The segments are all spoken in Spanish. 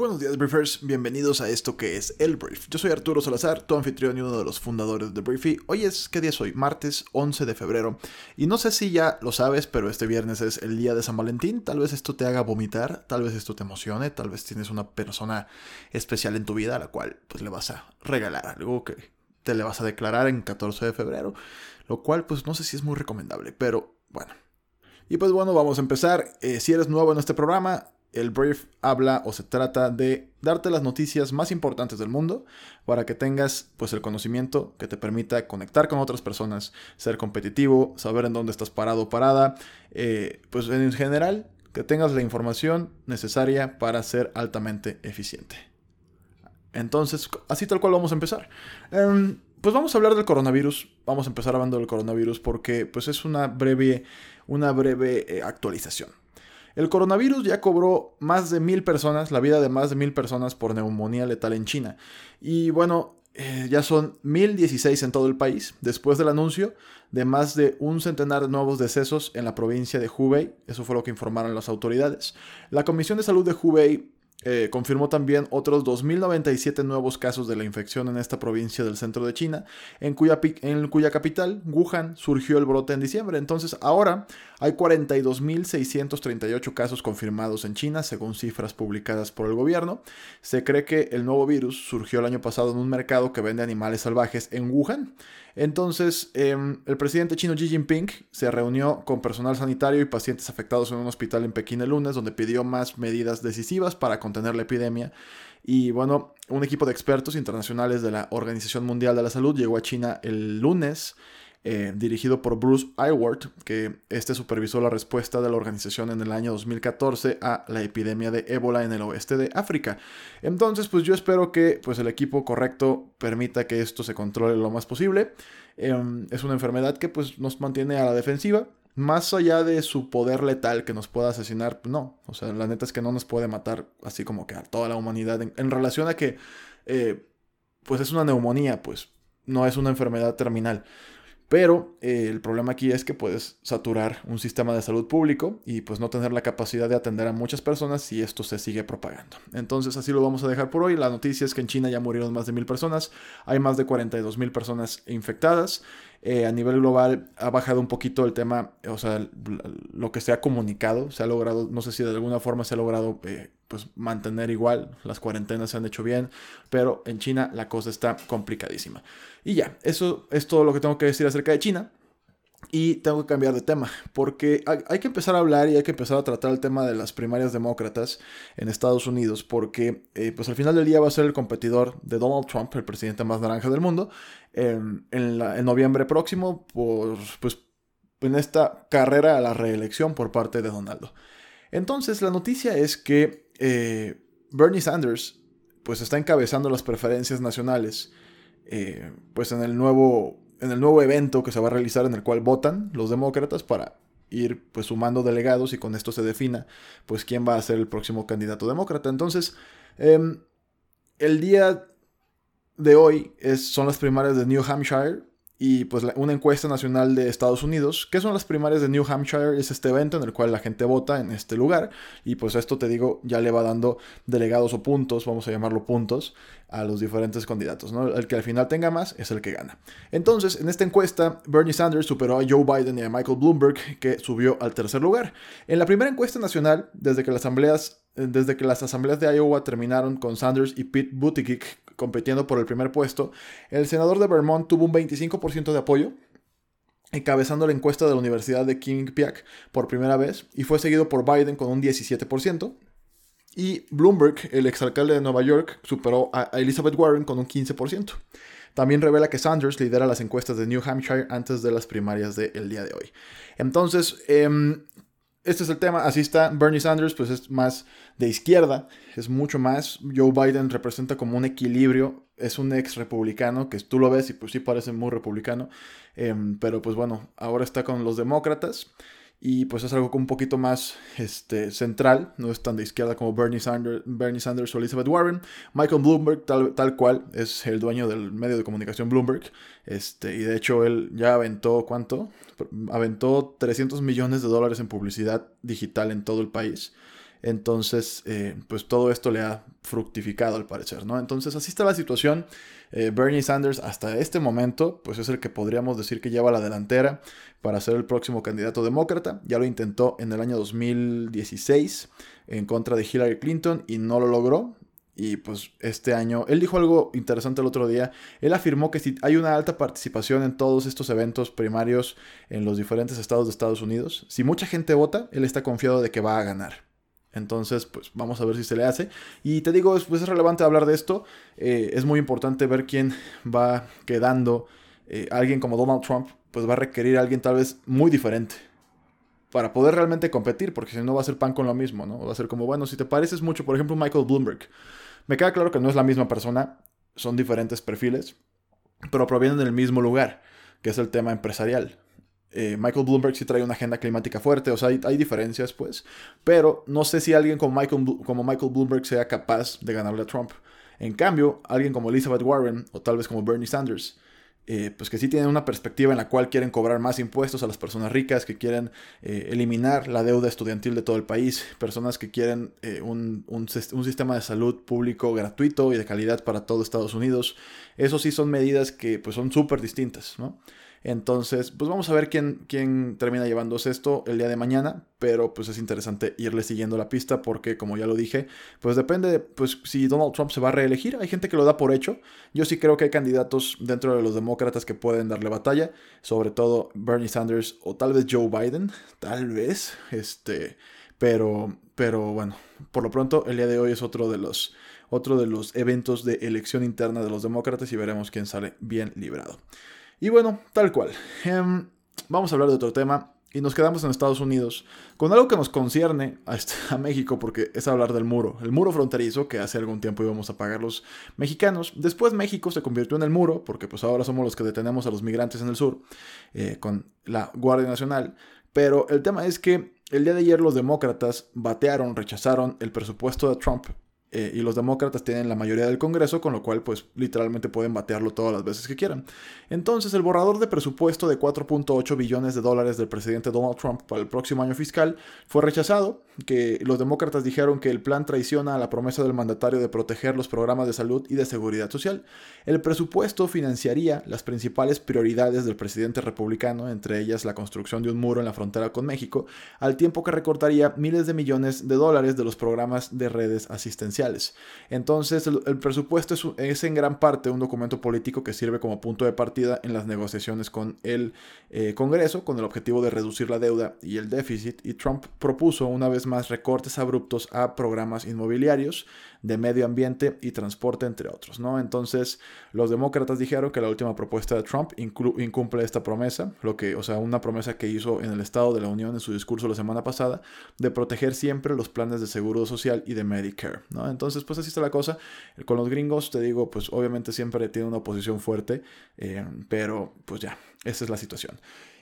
Buenos días, Briefers. Bienvenidos a esto que es el Brief. Yo soy Arturo Salazar, tu anfitrión y uno de los fundadores de Briefy. Hoy es, ¿qué día es hoy? Martes 11 de febrero. Y no sé si ya lo sabes, pero este viernes es el día de San Valentín. Tal vez esto te haga vomitar, tal vez esto te emocione, tal vez tienes una persona especial en tu vida a la cual pues le vas a regalar algo que te le vas a declarar en 14 de febrero. Lo cual pues no sé si es muy recomendable, pero bueno. Y pues bueno, vamos a empezar. Eh, si eres nuevo en este programa, el brief habla o se trata de darte las noticias más importantes del mundo para que tengas pues el conocimiento que te permita conectar con otras personas, ser competitivo, saber en dónde estás parado o parada, eh, pues en general que tengas la información necesaria para ser altamente eficiente. Entonces, así tal cual vamos a empezar. Em, pues vamos a hablar del coronavirus. Vamos a empezar hablando del coronavirus porque pues es una breve, una breve eh, actualización. El coronavirus ya cobró más de mil personas, la vida de más de mil personas por neumonía letal en China. Y bueno, eh, ya son 1016 en todo el país, después del anuncio de más de un centenar de nuevos decesos en la provincia de Hubei. Eso fue lo que informaron las autoridades. La Comisión de Salud de Hubei eh, confirmó también otros 2.097 nuevos casos de la infección en esta provincia del centro de China, en cuya, en cuya capital, Wuhan, surgió el brote en diciembre. Entonces, ahora hay 42.638 casos confirmados en China, según cifras publicadas por el gobierno. Se cree que el nuevo virus surgió el año pasado en un mercado que vende animales salvajes en Wuhan. Entonces, em, el presidente chino Xi Jinping se reunió con personal sanitario y pacientes afectados en un hospital en Pekín el lunes, donde pidió más medidas decisivas para contener la epidemia. Y bueno, un equipo de expertos internacionales de la Organización Mundial de la Salud llegó a China el lunes eh, dirigido por Bruce Iwart, que este supervisó la respuesta de la organización en el año 2014 a la epidemia de ébola en el oeste de África. Entonces, pues yo espero que pues, el equipo correcto permita que esto se controle lo más posible. Em, es una enfermedad que pues, nos mantiene a la defensiva. Más allá de su poder letal que nos pueda asesinar, no. O sea, la neta es que no nos puede matar así como que a toda la humanidad. En, relación a que, eh, pues es una neumonía, pues no es una enfermedad terminal. Pero eh, el problema aquí es que puedes saturar un sistema de salud público y pues no tener la capacidad de atender a muchas personas si esto se sigue propagando. Entonces así lo vamos a dejar por hoy. La noticia es que en China ya murieron más de mil personas, hay más de 42 mil personas infectadas. Eh, a nivel global ha bajado un poquito el tema, o sea, lo que se ha comunicado, se ha logrado, no sé si de alguna forma se ha logrado eh, pues mantener igual, las cuarentenas se han hecho bien, pero en China la cosa está complicadísima. Y ya, eso es todo lo que tengo que decir acerca de China. Y tengo que cambiar de tema, porque hay, que empezar a hablar y hay que empezar a tratar el tema de las primarias demócratas en Estados Unidos, porque eh, pues al final del día va a ser el competidor de Donald Trump, el presidente más naranja del mundo, en, noviembre próximo, por, pues en esta carrera a la reelección por parte de Donaldo. Entonces la noticia es que eh, Bernie Sanders pues está encabezando las preferencias nacionales eh, pues en el nuevo en el nuevo evento que se va a realizar en el cual votan los demócratas para ir pues sumando delegados y con esto se defina pues quién va a ser el próximo candidato demócrata. Entonces, em, el día de hoy son las primarias de New Hampshire y pues una encuesta nacional de Estados Unidos. ¿Qué son las primarias de New Hampshire? Es este evento en el cual la gente vota en este lugar y pues esto te digo ya le va dando delegados o puntos, vamos a llamarlo puntos, a los diferentes candidatos. ¿no? El que al final tenga más es el que gana. Entonces, en esta encuesta, Bernie Sanders superó a Joe Biden y a Michael Bloomberg, que subió al tercer lugar. En la primera encuesta nacional, desde que las asambleas, desde que las asambleas de Iowa terminaron con Sanders y Pete Buttigieg compitiendo por el primer puesto, el senador de Vermont tuvo un 25% de apoyo, encabezando la encuesta de la Universidad de Quinnipiac por primera vez, y fue seguido por Biden con un 17%. Y Bloomberg, el exalcalde de Nueva York, superó a Elizabeth Warren con un 15%. También revela que Sanders lidera las encuestas de New Hampshire antes de las primarias del día de hoy. Entonces, em, este es el tema, así está. Bernie Sanders, pues es más de izquierda, es mucho más. Joe Biden representa como un equilibrio, es un ex republicano, que tú lo ves y pues sí parece muy republicano, em, pero pues bueno, ahora está con los demócratas. Y pues es algo un poquito más este, central, no es tan de izquierda como Bernie Sanders, Bernie Sanders o Elizabeth Warren. Michael Bloomberg, tal, tal cual, es el dueño del medio de comunicación Bloomberg, este, y de hecho él ya aventó, ¿cuánto? Aventó 300 millones de dólares en publicidad digital en todo el país. Entonces, eh, pues todo esto le ha fructificado al parecer, ¿no? Entonces, así está la situación. Eh, Bernie Sanders hasta este momento, pues es el que podríamos decir que lleva la delantera para ser el próximo candidato demócrata. Ya lo intentó en el año 2016 en contra de Hillary Clinton y no lo logró. Y pues este año, él dijo algo interesante el otro día. Él afirmó que si hay una alta participación en todos estos eventos primarios en los diferentes estados de Estados Unidos, si mucha gente vota, él está confiado de que va a ganar. Entonces, pues vamos a ver si se le hace. Y te digo, pues, es relevante hablar de esto. Eh, es muy importante ver quién va quedando. Eh, alguien como Donald Trump, pues va a requerir a alguien tal vez muy diferente. Para poder realmente competir, porque si no va a ser pan con lo mismo, ¿no? Va a ser como, bueno, si te pareces mucho, por ejemplo, Michael Bloomberg. Me queda claro que no es la misma persona, son diferentes perfiles, pero provienen del mismo lugar, que es el tema empresarial. Eh, Michael Bloomberg sí trae una agenda climática fuerte, o sea, hay, diferencias, pues. Pero no sé si alguien como Michael, como Michael Bloomberg sea capaz de ganarle a Trump. En cambio, alguien como Elizabeth Warren o tal vez como Bernie Sanders, eh, pues que sí tienen una perspectiva en la cual quieren cobrar más impuestos a las personas ricas, que quieren eh, eliminar la deuda estudiantil de todo el país, personas que quieren un, un, un, sistema de salud público gratuito y de calidad para todo Estados Unidos. Eso sí son medidas que pues son súper distintas, ¿no? Entonces, pues vamos a ver quién, termina llevándose esto el día de mañana, pero pues es interesante irle siguiendo la pista porque, como ya lo dije, pues depende, de, pues si Donald Trump se va a reelegir, hay gente que lo da por hecho. Yo sí creo que hay candidatos dentro de los demócratas que pueden darle batalla, sobre todo Bernie Sanders o tal vez Joe Biden, tal vez, este, pero, pero bueno, por lo pronto el día de hoy es otro de los otro de los eventos de elección interna de los demócratas y veremos quién sale bien librado. Y bueno, tal cual. Em, vamos a hablar de otro tema. Y nos quedamos en Estados Unidos con algo que nos concierne a, este, a, México porque es hablar del muro. El muro fronterizo que hace algún tiempo íbamos a pagar los mexicanos. Después México se convirtió en el muro porque pues ahora somos los que detenemos a los migrantes en el sur eh, con la Guardia Nacional. Pero el tema es que el día de ayer los demócratas batearon, rechazaron el presupuesto de Trump eh, y los demócratas tienen la mayoría del Congreso, con lo cual pues literalmente pueden batearlo todas las veces que quieran. Entonces el borrador de presupuesto de 4.8 billones de dólares del presidente Donald Trump para el próximo año fiscal fue rechazado, que los demócratas dijeron que el plan traiciona a la promesa del mandatario de proteger los programas de salud y de seguridad social. El presupuesto financiaría las principales prioridades del presidente republicano, entre ellas la construcción de un muro en la frontera con México, al tiempo que recortaría miles de millones de dólares de los programas de redes asistenciales entonces, el, presupuesto es, en gran parte un documento político que sirve como punto de partida en las negociaciones con el eh, Congreso, con el objetivo de reducir la deuda y el déficit, y Trump propuso una vez más recortes abruptos a programas inmobiliarios, de medio ambiente y transporte, entre otros, ¿no? Entonces, los demócratas dijeron que la última propuesta de Trump incumple esta promesa, lo que, o sea, una promesa que hizo en el Estado de la Unión en su discurso la semana pasada, de proteger siempre los planes de seguro social y de Medicare, ¿no? Entonces, pues así está la cosa. Con los gringos, te digo, pues obviamente siempre tiene una oposición fuerte, eh, pero pues ya, esa es la situación.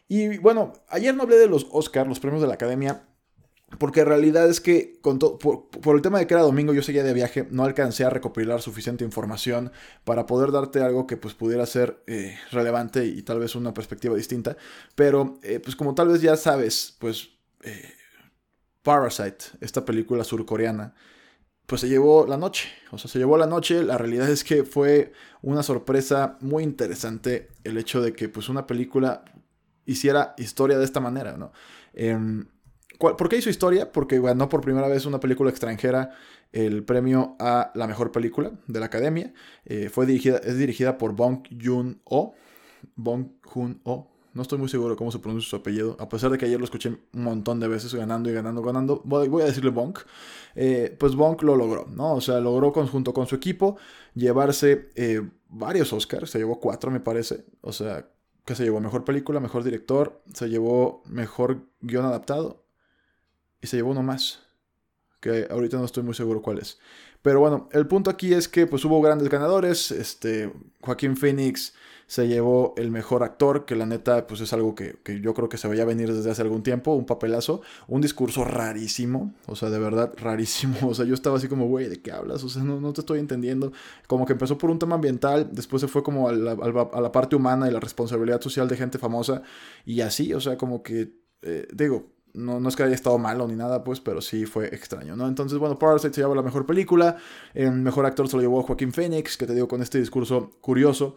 Y bueno, ayer no hablé de los Oscars, los premios de la Academia, porque en realidad es que con por, el tema de que era domingo yo seguía de viaje, no alcancé a recopilar suficiente información para poder darte algo que pues pudiera ser eh, relevante y tal vez una perspectiva distinta. Pero eh, pues como tal vez ya sabes, pues eh, Parasite, esta película surcoreana, pues se llevó la noche. O sea, se llevó la noche. La realidad es que fue una sorpresa muy interesante el hecho de que pues una película hiciera historia de esta manera, ¿no? ¿Por qué hizo historia? Porque ganó por primera vez una película extranjera el premio a la mejor película de la academia. Eh, fue dirigida, es dirigida por Bong Joon-ho. Bong Joon-ho. No estoy muy seguro cómo se pronuncia su apellido, a pesar de que ayer lo escuché un montón de veces ganando y ganando, ganando. Voy a decirle Bong. Eh, pues Bong lo logró, ¿no? O sea, logró junto con su equipo llevarse eh, varios Oscars. Se llevó cuatro, me parece. O sea, que se llevó mejor película, mejor director, se llevó mejor guion adaptado y se llevó uno más. que ahorita no estoy muy seguro cuál es. Pero bueno, el punto aquí es que pues hubo grandes ganadores. Este, Joaquín Phoenix se llevó el mejor actor, que la neta pues es algo que, yo creo que se veía venir desde hace algún tiempo, un papelazo, un discurso rarísimo, o sea, de verdad rarísimo. O sea, yo estaba así como, güey, ¿de qué hablas? O sea, no, no, te estoy entendiendo. Como que empezó por un tema ambiental, después se fue como a la, a la parte humana y la responsabilidad social de gente famosa, y así, o sea, como que, eh, digo, no, no, es que haya estado malo ni nada, pues, pero sí fue extraño, ¿no? Entonces, bueno, Parasite se llevó la mejor película. El mejor actor se lo llevó Joaquín Phoenix, que te digo con este discurso curioso.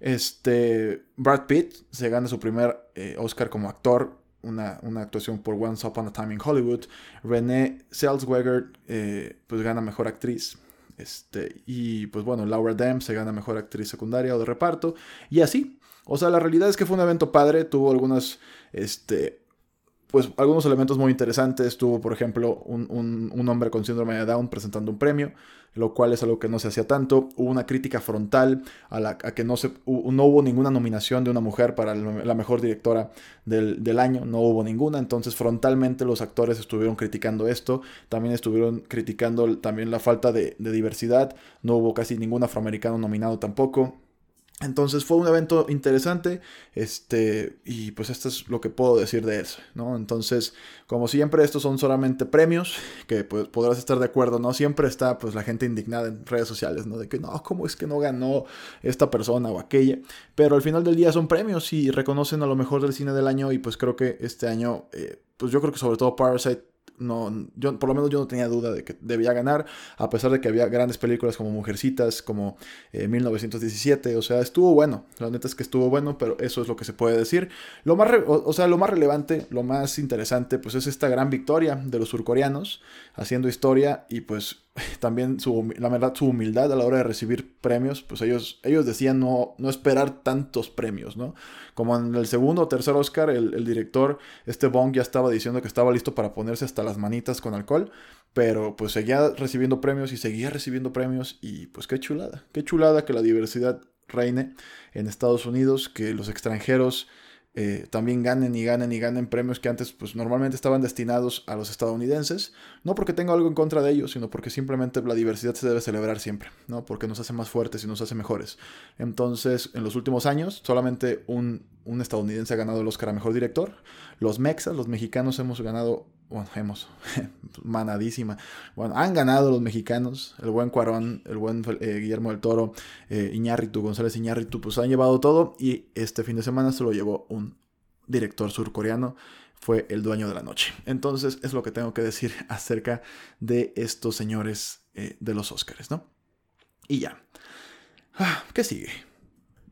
Este, Brad Pitt se gana su primer eh, Oscar como actor. Una, actuación por Once Upon a Time in Hollywood. Renee Zellweger eh, pues gana mejor actriz. Este, y pues bueno, Laura Dern se gana mejor actriz secundaria o de reparto. Y así. O sea, la realidad es que fue un evento padre. Tuvo algunas este, pues algunos elementos muy interesantes. Tuvo, por ejemplo, un, hombre con síndrome de Down presentando un premio, lo cual es algo que no se hacía tanto. Hubo una crítica frontal a, la, que no, se, no hubo ninguna nominación de una mujer para la mejor directora del, año, no hubo ninguna. Entonces, frontalmente los actores estuvieron criticando esto. También estuvieron criticando también la falta de diversidad. No hubo casi ningún afroamericano nominado tampoco. Entonces fue un evento interesante, este, y pues esto es lo que puedo decir de eso, ¿no? Entonces, como siempre, estos son solamente premios, que pues podrás estar de acuerdo, ¿no? Siempre está pues la gente indignada en redes sociales, ¿no? De que no, ¿cómo es que no ganó esta persona o aquella? Pero al final del día son premios y reconocen a lo mejor del cine del año y pues creo que este año, eh, pues yo creo que sobre todo Parasite no, yo, por lo menos yo no tenía duda de que debía ganar, a pesar de que había grandes películas como Mujercitas, como 1917, eh, o sea, estuvo bueno, la neta es que estuvo bueno, pero eso es lo que se puede decir. Lo más, o, sea, lo más relevante, lo más interesante, pues es esta gran victoria de los surcoreanos, haciendo historia y pues también su, la verdad, su humildad a la hora de recibir premios, pues ellos, ellos decían no, no esperar tantos premios, ¿no? Como en el segundo o tercer Oscar, el, director, este Bong, ya estaba diciendo que estaba listo para ponerse hasta las manitas con alcohol, pero pues seguía recibiendo premios y seguía recibiendo premios y pues qué chulada, qué chulada que la diversidad reine en Estados Unidos, que los extranjeros eh, también ganen y ganen y ganen premios que antes pues normalmente estaban destinados a los estadounidenses, no porque tengo algo en contra de ellos, sino porque simplemente la diversidad se debe celebrar siempre, ¿no? Porque nos hace más fuertes y nos hace mejores. Entonces, en los últimos años, solamente un, un estadounidense ha ganado el Oscar a Mejor Director. Los mexas, los mexicanos hemos ganado bueno, hemos, manadísima. Bueno, han ganado los mexicanos, el buen Cuarón, el buen eh, Guillermo del Toro, eh, Iñárritu, González Iñárritu, pues han llevado todo y este fin de semana se lo llevó un director surcoreano, fue el dueño de la noche. Entonces es lo que tengo que decir acerca de estos señores eh, de los Oscars, ¿no? Y ya. Ah, ¿Qué sigue?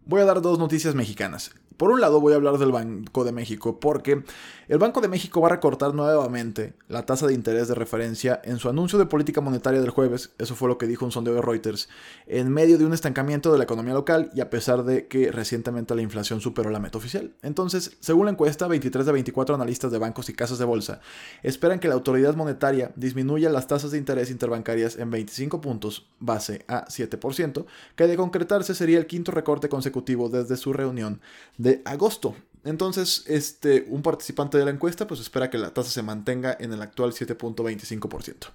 Voy a dar dos noticias mexicanas. Por un lado voy a hablar del Banco de México porque el Banco de México va a recortar nuevamente la tasa de interés de referencia en su anuncio de política monetaria del jueves, eso fue lo que dijo un sondeo de Reuters, en medio de un estancamiento de la economía local y a pesar de que recientemente la inflación superó la meta oficial. Entonces, según la encuesta, 23 de 24 analistas de bancos y casas de bolsa esperan que la autoridad monetaria disminuya las tasas de interés interbancarias en 25 puntos base a 7%, que de concretarse sería el quinto recorte consecutivo desde su reunión de agosto. Entonces, este, un participante de la encuesta pues espera que la tasa se mantenga en el actual 7.25%.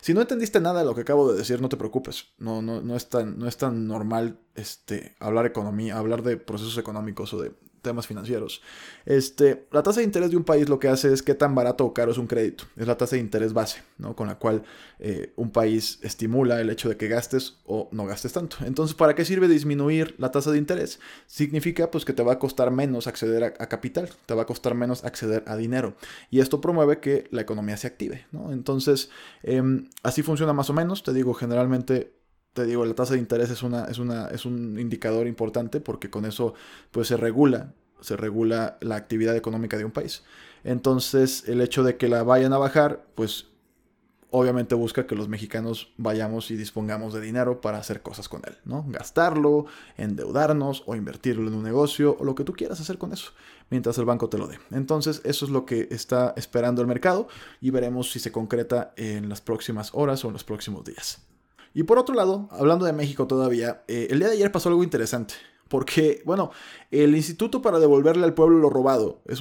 Si no entendiste nada de lo que acabo de decir, no te preocupes. No, no, no, es, tan, no es tan normal este, hablar economía, hablar de procesos económicos o de, temas financieros. Este, la tasa de interés de un país lo que hace es qué tan barato o caro es un crédito. Es la tasa de interés base, ¿no? Con la cual eh, un país estimula el hecho de que gastes o no gastes tanto. Entonces, ¿para qué sirve disminuir la tasa de interés? Significa pues que te va a costar menos acceder a, capital, te va a costar menos acceder a dinero. Y esto promueve que la economía se active. Entonces, em, así funciona más o menos. Te digo, generalmente te digo, la tasa de interés es, una, es, una, es un indicador importante porque con eso pues se regula, se regula la actividad económica de un país. Entonces, el hecho de que la vayan a bajar, pues obviamente busca que los mexicanos vayamos y dispongamos de dinero para hacer cosas con él, ¿no? Gastarlo, endeudarnos o invertirlo en un negocio o lo que tú quieras hacer con eso, mientras el banco te lo dé. Entonces, eso es lo que está esperando el mercado y veremos si se concreta en las próximas horas o en los próximos días. Y por otro lado, hablando de México todavía, eh, el día de ayer pasó algo interesante. Porque, bueno, el Instituto para devolverle al pueblo lo robado es,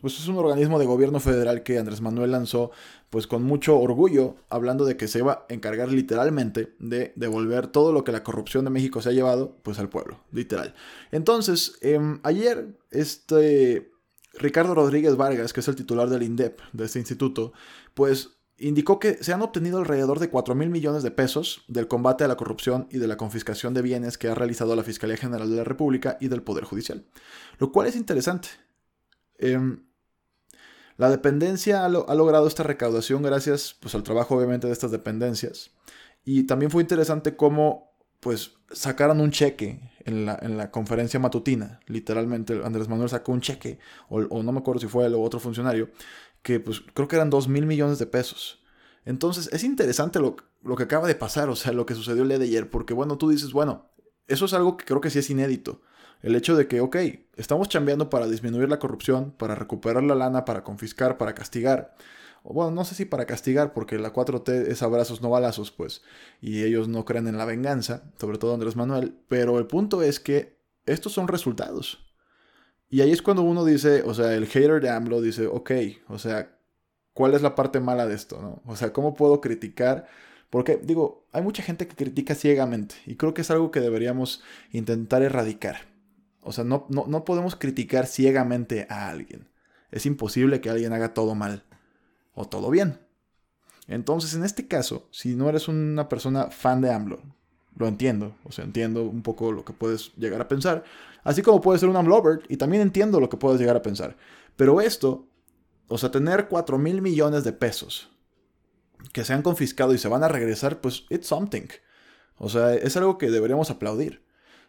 pues es un organismo de gobierno federal que Andrés Manuel lanzó pues con mucho orgullo, hablando de que se iba a encargar literalmente de devolver todo lo que la corrupción de México se ha llevado pues al pueblo, literal. Entonces, em, ayer este Ricardo Rodríguez Vargas, que es el titular del INDEP, de este instituto, pues indicó que se han obtenido alrededor de 4 mil millones de pesos del combate a la corrupción y de la confiscación de bienes que ha realizado la Fiscalía General de la República y del Poder Judicial. Lo cual es interesante. Em, la dependencia ha, logrado esta recaudación gracias pues, al trabajo obviamente de estas dependencias. Y también fue interesante cómo pues sacaron un cheque en la, conferencia matutina. Literalmente Andrés Manuel sacó un cheque, o, o no me acuerdo si fue o otro funcionario, que pues creo que eran 2 mil millones de pesos. Entonces es interesante lo, lo, que acaba de pasar, o sea, lo que sucedió el día de ayer, porque bueno, tú dices, bueno, eso es algo que creo que sí es inédito. El hecho de que, ok, estamos chambeando para disminuir la corrupción, para recuperar la lana, para confiscar, para castigar. O bueno, no sé si para castigar, porque la 4T es abrazos, no balazos, pues, y ellos no creen en la venganza, sobre todo Andrés Manuel, pero el punto es que estos son resultados. Y ahí es cuando uno dice, o sea, el hater de AMLO dice, ok, o sea, ¿cuál es la parte mala de esto? No? O sea, ¿cómo puedo criticar? Porque, digo, hay mucha gente que critica ciegamente y creo que es algo que deberíamos intentar erradicar. O sea, no, no, no podemos criticar ciegamente a alguien. Es imposible que alguien haga todo mal o todo bien. Entonces, en este caso, si no eres una persona fan de AMLO, lo entiendo, o sea, entiendo un poco lo que puedes llegar a pensar, Así como puede ser un AMLover, y también entiendo lo que puedes llegar a pensar. Pero esto, o sea, tener 4 mil millones de pesos que se han confiscado y se van a regresar, pues it's something. O sea, es algo que deberíamos aplaudir.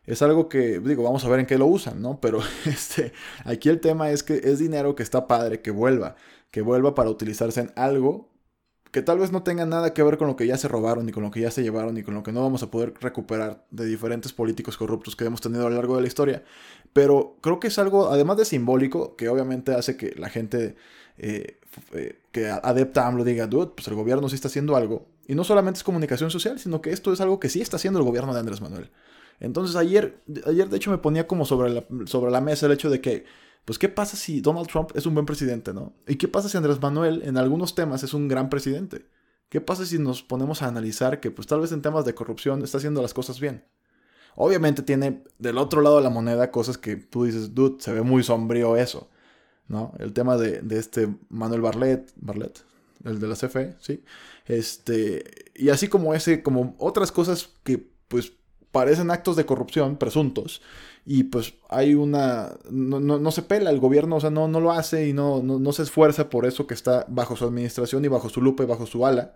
Es algo que, digo, vamos a ver en qué lo usan, ¿no? Pero este, aquí el tema es que es dinero que está padre, que vuelva, que vuelva para utilizarse en algo que tal vez no tenga nada que ver con lo que ya se robaron, ni con lo que ya se llevaron, ni con lo que no vamos a poder recuperar de diferentes políticos corruptos que hemos tenido a lo largo de la historia. Pero creo que es algo, además de simbólico, que obviamente hace que la gente eh, eh, que adepta a AMLO diga, dude, pues el gobierno sí está haciendo algo. Y no solamente es comunicación social, sino que esto es algo que sí está haciendo el gobierno de Andrés Manuel. Entonces ayer, ayer de hecho me ponía como sobre sobre la mesa el hecho de que pues ¿qué pasa si Donald Trump es un buen presidente, no? ¿Y qué pasa si Andrés Manuel en algunos temas es un gran presidente? ¿Qué pasa si nos ponemos a analizar que pues tal vez en temas de corrupción está haciendo las cosas bien? Obviamente tiene del otro lado de la moneda cosas que tú dices, dude, se ve muy sombrío eso, ¿no? El tema de, de este Manuel Barlet, Barlet, el de la CFE, ¿sí? Este, y así como ese, como otras cosas que pues parecen actos de corrupción presuntos y pues hay una, no, se pela el gobierno, o sea, no, no lo hace y no, no, se esfuerza por eso que está bajo su administración y bajo su lupa y bajo su ala,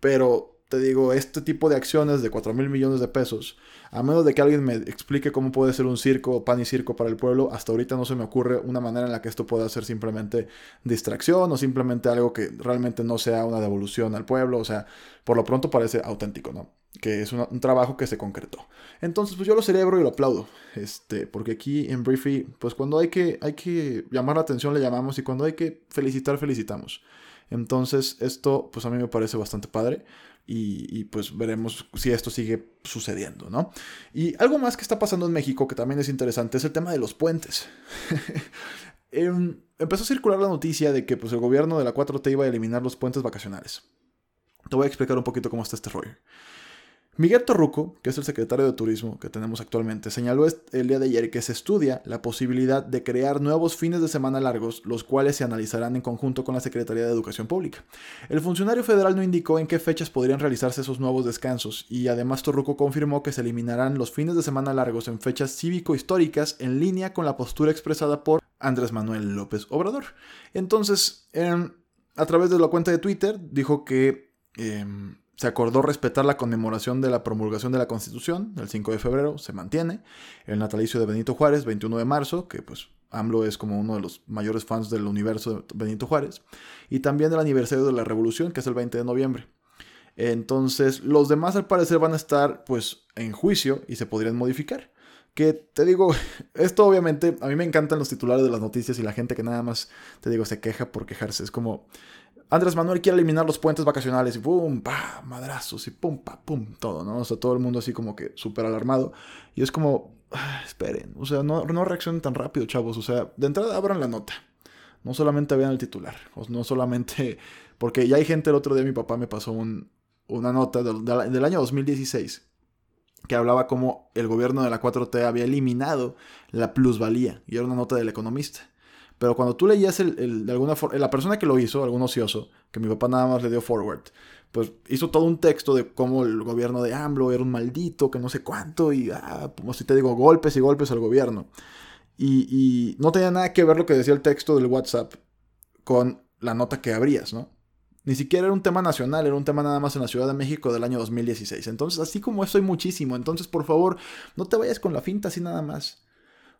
pero te digo, este tipo de acciones de 4 mil millones de pesos, a menos de que alguien me explique cómo puede ser un circo, pan y circo para el pueblo, hasta ahorita no se me ocurre una manera en la que esto pueda ser simplemente distracción o simplemente algo que realmente no sea una devolución al pueblo, o sea, por lo pronto parece auténtico, ¿no? Que es un trabajo que se concretó. Entonces, pues yo lo celebro y lo aplaudo, este, porque aquí en Briefy, pues cuando hay que, hay que llamar la atención le llamamos y cuando hay que felicitar, felicitamos. Entonces, esto, pues a mí me parece bastante padre. Y, pues veremos si esto sigue sucediendo, ¿no? Y algo más que está pasando en México que también es interesante es el tema de los puentes. Em, empezó a circular la noticia de que pues, el gobierno de la 4T iba a eliminar los puentes vacacionales. Te voy a explicar un poquito cómo está este rollo. Miguel Torruco, que es el secretario de Turismo que tenemos actualmente, señaló el día de ayer que se estudia la posibilidad de crear nuevos fines de semana largos, los cuales se analizarán en conjunto con la Secretaría de Educación Pública. El funcionario federal no indicó en qué fechas podrían realizarse esos nuevos descansos y además Torruco confirmó que se eliminarán los fines de semana largos en fechas cívico-históricas en línea con la postura expresada por Andrés Manuel López Obrador. Entonces, em, a través de la cuenta de Twitter, dijo que... Em, se acordó respetar la conmemoración de la promulgación de la Constitución, el 5 de febrero, se mantiene. El natalicio de Benito Juárez, 21 de marzo, que pues AMLO es como uno de los mayores fans del universo de Benito Juárez. Y también el aniversario de la Revolución, que es el 20 de noviembre. Entonces, los demás al parecer van a estar pues en juicio y se podrían modificar. Que te digo, esto obviamente, a mí me encantan los titulares de las noticias y la gente que nada más, te digo, se queja por quejarse. Es como, Andrés Manuel quiere eliminar los puentes vacacionales y pum, pa, madrazos y pum, pa, pum, todo, ¿no? O sea, todo el mundo así como que súper alarmado. Y es como, ah, esperen, o sea, no, no reaccionen tan rápido, chavos. O sea, de entrada abran la nota. No solamente vean el titular, o no solamente... Porque ya hay gente, el otro día mi papá me pasó una nota del, del año 2016 que hablaba como el gobierno de la 4T había eliminado la plusvalía, y era una nota del economista. Pero cuando tú leías el, de alguna forma, la persona que lo hizo, algún ocioso, que mi papá nada más le dio forward, pues hizo todo un texto de cómo el gobierno de AMLO era un maldito, que no sé cuánto, y ah, como si te digo, golpes y golpes al gobierno. Y, y no tenía nada que ver lo que decía el texto del WhatsApp con la nota que abrías, ¿no? Ni siquiera era un tema nacional, era un tema nada más en la Ciudad de México del año 2016. Entonces, así como eso hay muchísimo. Entonces, por favor, no te vayas con la finta así nada más.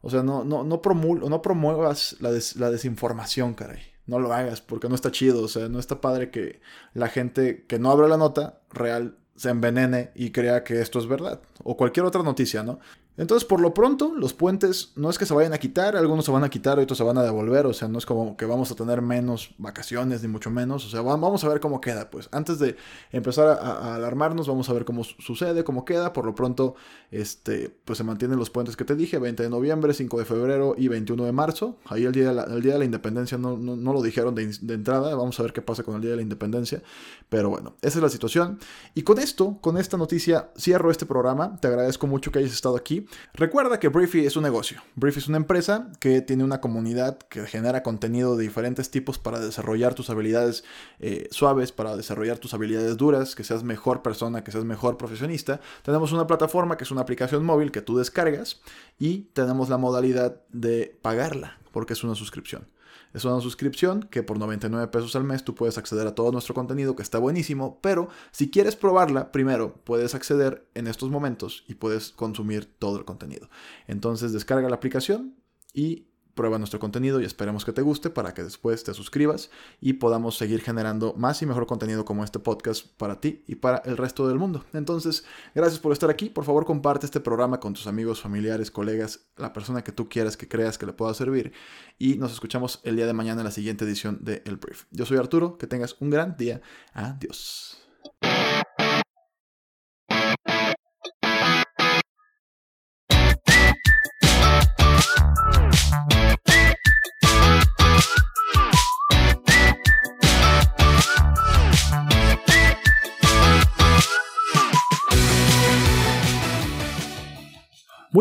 O sea, no, no, no, no promuevas la, la desinformación, caray. No lo hagas porque no está chido. O sea, no está padre que la gente que no abra la nota real se envenene y crea que esto es verdad. O cualquier otra noticia, ¿no? Entonces, por lo pronto, los puentes no es que se vayan a quitar, algunos se van a quitar, otros se van a devolver, o sea, no es como que vamos a tener menos vacaciones, ni mucho menos, o sea, vamos a ver cómo queda, pues. Antes de empezar a, alarmarnos, vamos a ver cómo sucede, cómo queda. Por lo pronto, este, pues se mantienen los puentes que te dije, 20 de noviembre, 5 de febrero y 21 de marzo. Ahí el día de la, día de la independencia no, no, lo dijeron de entrada, vamos a ver qué pasa con el día de la independencia. Pero bueno, esa es la situación. Y con esto, con esta noticia, cierro este programa. Te agradezco mucho que hayas estado aquí. Recuerda que Briefy es un negocio. Briefy es una empresa que tiene una comunidad que genera contenido de diferentes tipos para desarrollar tus habilidades eh, suaves, para desarrollar tus habilidades duras, que seas mejor persona, que seas mejor profesionista. Tenemos una plataforma que es una aplicación móvil que tú descargas y tenemos la modalidad de pagarla porque es una suscripción. Es una suscripción que por 99 pesos al mes tú puedes acceder a todo nuestro contenido que está buenísimo, pero si quieres probarla, primero puedes acceder en estos momentos y puedes consumir todo el contenido. Entonces descarga la aplicación y prueba nuestro contenido y esperemos que te guste para que después te suscribas y podamos seguir generando más y mejor contenido como este podcast para ti y para el resto del mundo. Entonces, gracias por estar aquí. Por favor, comparte este programa con tus amigos, familiares, colegas, la persona que tú quieras que creas que le pueda servir. Y nos escuchamos el día de mañana en la siguiente edición de El Brief. Yo soy Arturo, que tengas un gran día. Adiós.